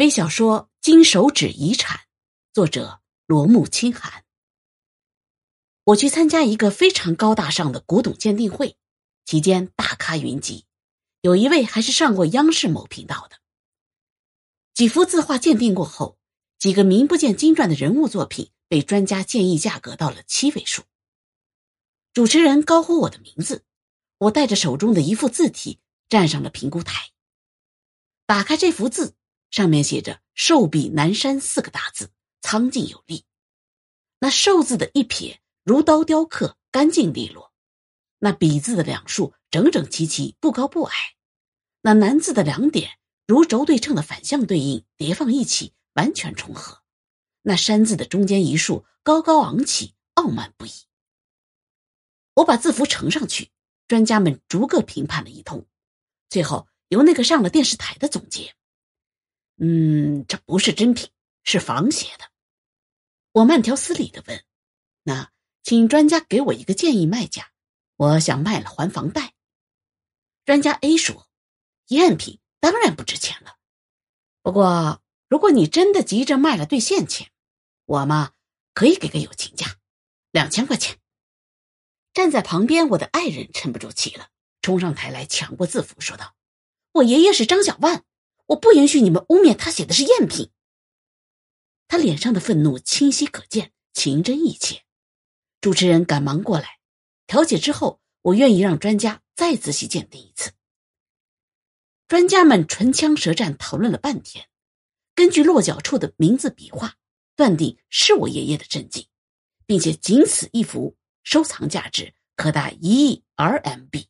微小说《金手指遗产》，作者罗木清寒。我去参加一个非常高大上的古董鉴定会，期间大咖云集，有一位还是上过央视某频道的。几幅字画鉴定过后，几个名不见经传的人物作品被专家建议价格到了七位数。主持人高呼我的名字，我带着手中的一幅字体站上了评估台，打开这幅字。上面写着“寿比南山”四个大字，苍劲有力。那“寿”字的一撇如刀雕刻，干净利落；那“比”字的两竖整整齐齐，不高不矮；那“南”字的两点如轴对称的反向对应，叠放一起，完全重合；那“山”字的中间一竖高高昂起，傲慢不已。我把字符呈上去，专家们逐个评判了一通，最后由那个上了电视台的总结。嗯，这不是真品，是仿写的。我慢条斯理的问：“那请专家给我一个建议卖价，我想卖了还房贷。”专家 A 说：“赝品当然不值钱了，不过如果你真的急着卖了兑现钱，我嘛可以给个友情价，两千块钱。”站在旁边我的爱人沉不住气了，冲上台来抢过字符，说道：“我爷爷是张小万。”我不允许你们污蔑他写的是赝品。他脸上的愤怒清晰可见，情真意切。主持人赶忙过来调解之后，我愿意让专家再仔细鉴定一次。专家们唇枪舌战讨论了半天，根据落脚处的名字笔画，断定是我爷爷的真迹，并且仅此一幅，收藏价值可达一亿 RMB。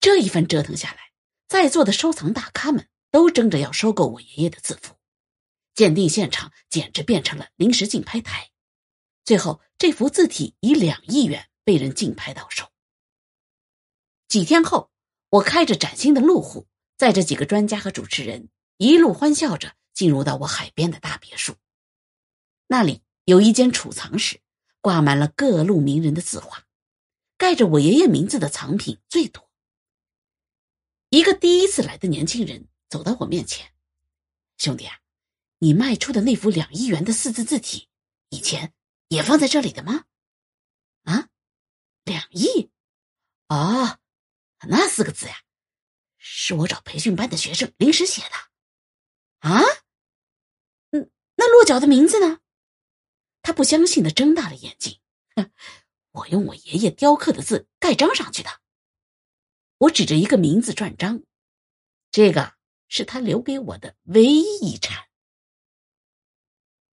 这一番折腾下来，在座的收藏大咖们。都争着要收购我爷爷的字符，鉴定现场简直变成了临时竞拍台。最后，这幅字体以两亿元被人竞拍到手。几天后，我开着崭新的路虎，载着几个专家和主持人，一路欢笑着进入到我海边的大别墅。那里有一间储藏室，挂满了各路名人的字画，盖着我爷爷名字的藏品最多。一个第一次来的年轻人。走到我面前，兄弟啊，你卖出的那幅两亿元的四字字体，以前也放在这里的吗？啊，两亿？哦，那四个字呀，是我找培训班的学生临时写的。啊？嗯，那落脚的名字呢？他不相信的睁大了眼睛。哼，我用我爷爷雕刻的字盖章上去的。我指着一个名字篆章，这个。是他留给我的唯一遗产。